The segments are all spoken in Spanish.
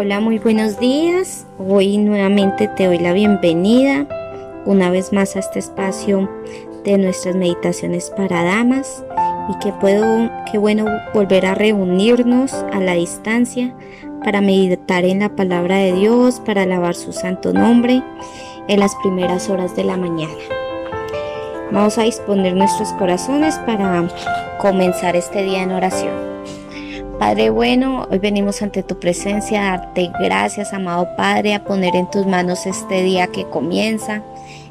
Hola, muy buenos días. Hoy nuevamente te doy la bienvenida una vez más a este espacio de nuestras meditaciones para damas y que puedo, qué bueno volver a reunirnos a la distancia para meditar en la palabra de Dios, para alabar su santo nombre en las primeras horas de la mañana. Vamos a disponer nuestros corazones para comenzar este día en oración. Padre bueno, hoy venimos ante tu presencia a darte gracias, amado Padre, a poner en tus manos este día que comienza,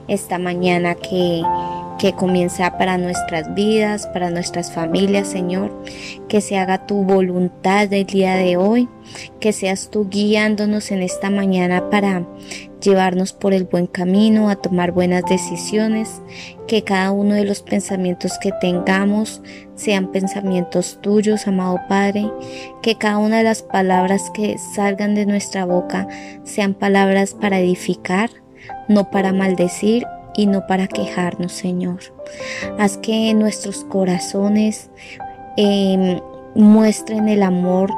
esta mañana que, que comienza para nuestras vidas, para nuestras familias, Señor. Que se haga tu voluntad del día de hoy, que seas tú guiándonos en esta mañana para llevarnos por el buen camino, a tomar buenas decisiones, que cada uno de los pensamientos que tengamos sean pensamientos tuyos, amado Padre, que cada una de las palabras que salgan de nuestra boca sean palabras para edificar, no para maldecir y no para quejarnos, Señor. Haz que nuestros corazones em, muestren el amor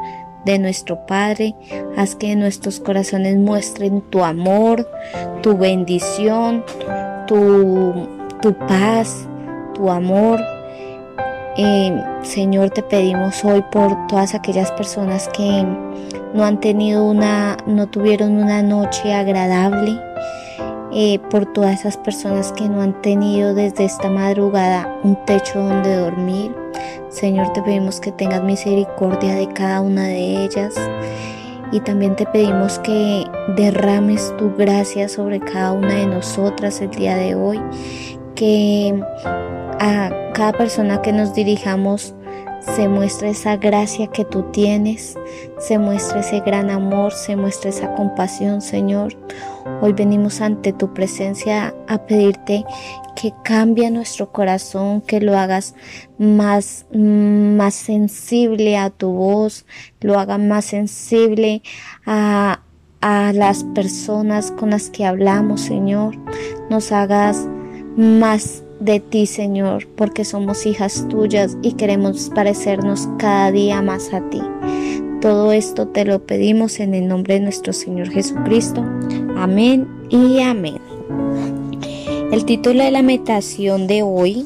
de nuestro Padre. Haz que nuestros corazones muestren tu amor, tu bendición, tu, tu paz, tu amor. Eh, Señor, te pedimos hoy por todas aquellas personas que no han tenido una, no tuvieron una noche agradable, eh, por todas esas personas que no han tenido desde esta madrugada un techo donde dormir. Señor, te pedimos que tengas misericordia de cada una de ellas. Y también te pedimos que derrames tu gracia sobre cada una de nosotras el día de hoy. Que a cada persona que nos dirijamos se muestre esa gracia que tú tienes, se muestre ese gran amor, se muestre esa compasión, Señor. Hoy venimos ante tu presencia a pedirte que cambie nuestro corazón, que lo hagas más, más sensible a tu voz, lo hagas más sensible a, a las personas con las que hablamos, Señor. Nos hagas más de ti, Señor, porque somos hijas tuyas y queremos parecernos cada día más a ti. Todo esto te lo pedimos en el nombre de nuestro Señor Jesucristo. Amén y amén. El título de la meditación de hoy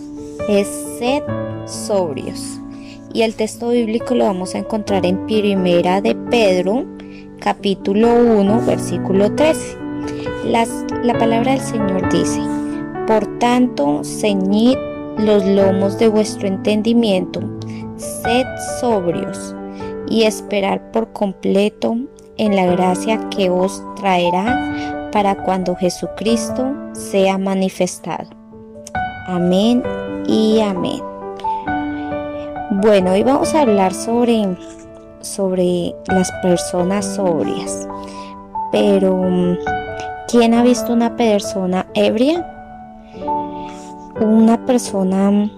es Sed sobrios. Y el texto bíblico lo vamos a encontrar en Primera de Pedro, capítulo 1, versículo 13. la palabra del Señor dice, por tanto, ceñid los lomos de vuestro entendimiento, sed sobrios y esperar por completo en la gracia que os traerá para cuando Jesucristo sea manifestado. Amén y amén. Bueno, hoy vamos a hablar sobre, sobre las personas sobrias. Pero, ¿quién ha visto una persona ebria? Una persona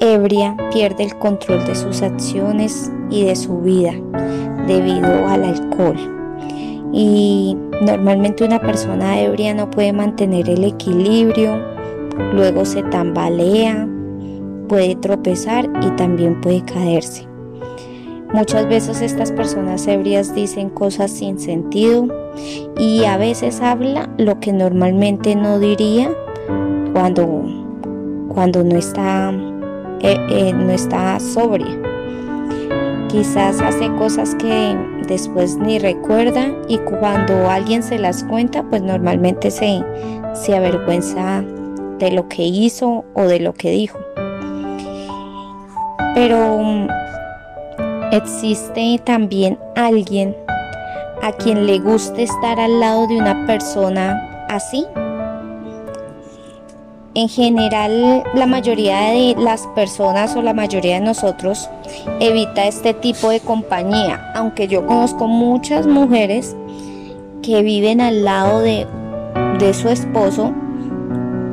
ebria pierde el control de sus acciones y de su vida debido al alcohol. Y normalmente una persona ebria no puede mantener el equilibrio, luego se tambalea, puede tropezar y también puede caerse. Muchas veces estas personas ebrias dicen cosas sin sentido y a veces habla lo que normalmente no diría cuando cuando no está, eh, eh, no está sobria. Quizás hace cosas que después ni recuerda y cuando alguien se las cuenta, pues normalmente se, se avergüenza de lo que hizo o de lo que dijo. Pero existe también alguien a quien le guste estar al lado de una persona así, en general, la mayoría de las personas o la mayoría de nosotros evita este tipo de compañía, aunque yo conozco muchas mujeres que viven al lado de, su esposo,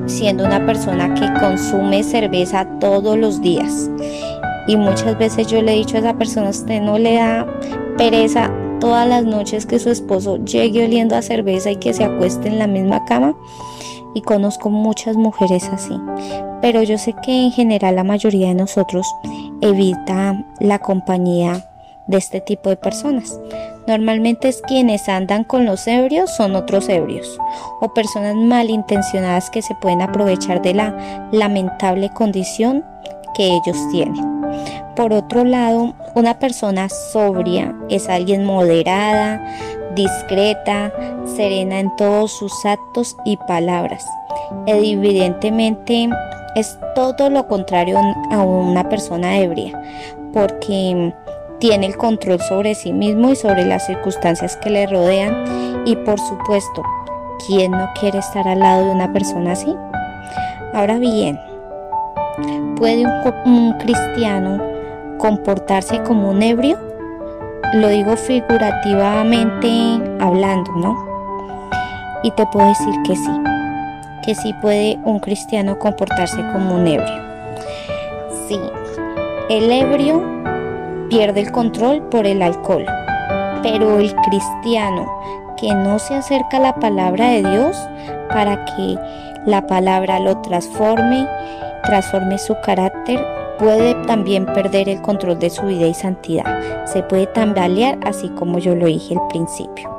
siendo una persona que consume cerveza todos los días. Y muchas veces yo le he dicho a esa persona, usted no le da pereza todas las noches que su esposo llegue oliendo a cerveza y que se acueste en la misma cama y conozco muchas mujeres así, pero yo sé que en general la mayoría de nosotros evita la compañía de este tipo de personas. Normalmente es quienes andan con los ebrios son otros ebrios o personas malintencionadas que se pueden aprovechar de la lamentable condición que ellos tienen. Por otro lado, una persona sobria es alguien moderada, discreta, serena en todos sus actos y palabras. Evidentemente es todo lo contrario a una persona ebria, porque tiene el control sobre sí mismo y sobre las circunstancias que le rodean y por supuesto, ¿quién no quiere estar al lado de una persona así? Ahora bien, ¿puede un, cristiano comportarse como un ebrio? Lo digo figurativamente hablando, ¿no? Y te puedo decir que sí, que sí puede un cristiano comportarse como un ebrio. Sí, el ebrio pierde el control por el alcohol, pero el cristiano que no se acerca a la palabra de Dios para que la palabra lo transforme, transforme su carácter, puede también perder el control de su vida y santidad. Se puede tambalear así como yo lo dije al principio.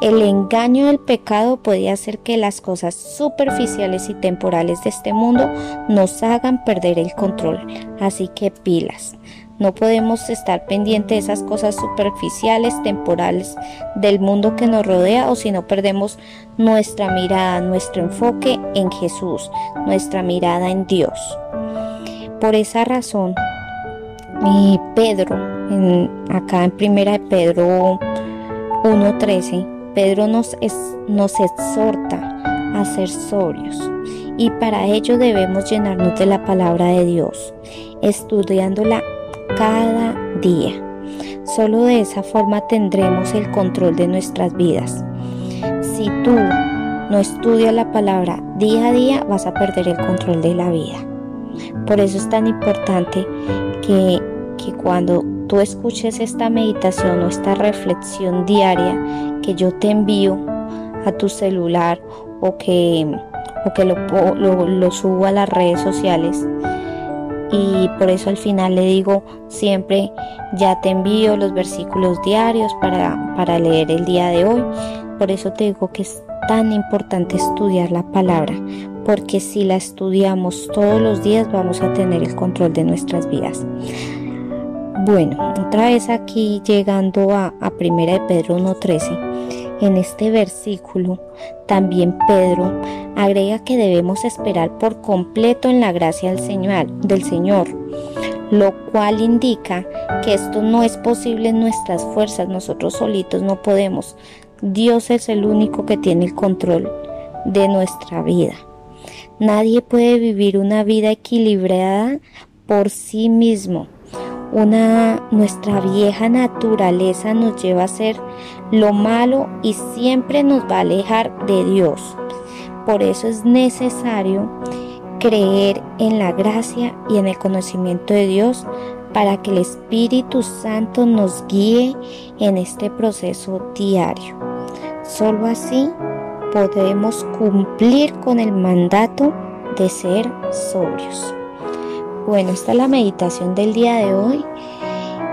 El engaño del pecado puede hacer que las cosas superficiales y temporales de este mundo nos hagan perder el control. Así que pilas. No podemos estar pendientes de esas cosas superficiales, temporales del mundo que nos rodea o si no perdemos nuestra mirada, nuestro enfoque en Jesús, nuestra mirada en Dios. Por esa razón, mi Pedro, acá en primera de Pedro 1.13, Pedro nos, nos exhorta a ser sobrios y para ello debemos llenarnos de la palabra de Dios, estudiándola cada día. Solo de esa forma tendremos el control de nuestras vidas. Si tú no estudias la palabra día a día, vas a perder el control de la vida. Por eso es tan importante que, que cuando tú escuches esta meditación o esta reflexión diaria que yo te envío a tu celular o que, o que lo, lo, subo a las redes sociales, y por eso al final le digo siempre ya te envío los versículos diarios para, para leer el día de hoy. Por eso te digo que es tan importante estudiar la palabra, porque si la estudiamos todos los días vamos a tener el control de nuestras vidas. Bueno, otra vez aquí llegando a, a Primera de Pedro 1.13 en este versículo, también Pedro agrega que debemos esperar por completo en la gracia del Señor, del Señor, lo cual indica que esto no es posible en nuestras fuerzas, nosotros solitos no podemos. Dios es el único que tiene el control de nuestra vida. Nadie puede vivir una vida equilibrada por sí mismo nuestra vieja naturaleza nos lleva a hacer lo malo y siempre nos va a alejar de Dios. Por eso es necesario creer en la gracia y en el conocimiento de Dios para que el Espíritu Santo nos guíe en este proceso diario. Solo así podemos cumplir con el mandato de ser sobrios. Bueno, esta es la meditación del día de hoy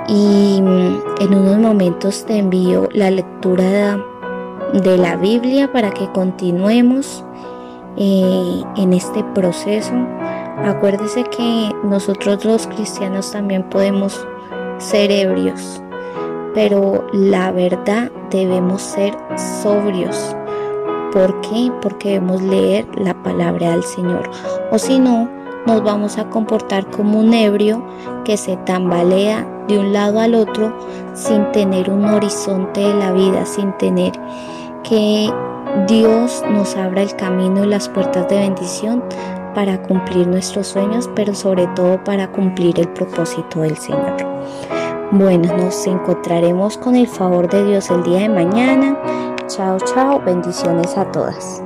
y en unos momentos te envío la lectura de la Biblia para que continuemos eh, en este proceso. Acuérdese que nosotros los cristianos también podemos ser ebrios, pero la verdad debemos ser sobrios. ¿Por qué? Porque debemos leer la palabra del Señor. O si no, nos vamos a comportar como un ebrio que se tambalea de un lado al otro sin tener un horizonte de la vida, sin tener que Dios nos abra el camino y las puertas de bendición para cumplir nuestros sueños, pero sobre todo para cumplir el propósito del Señor. Bueno, nos encontraremos con el favor de Dios el día de mañana. Chao, chao, bendiciones a todas.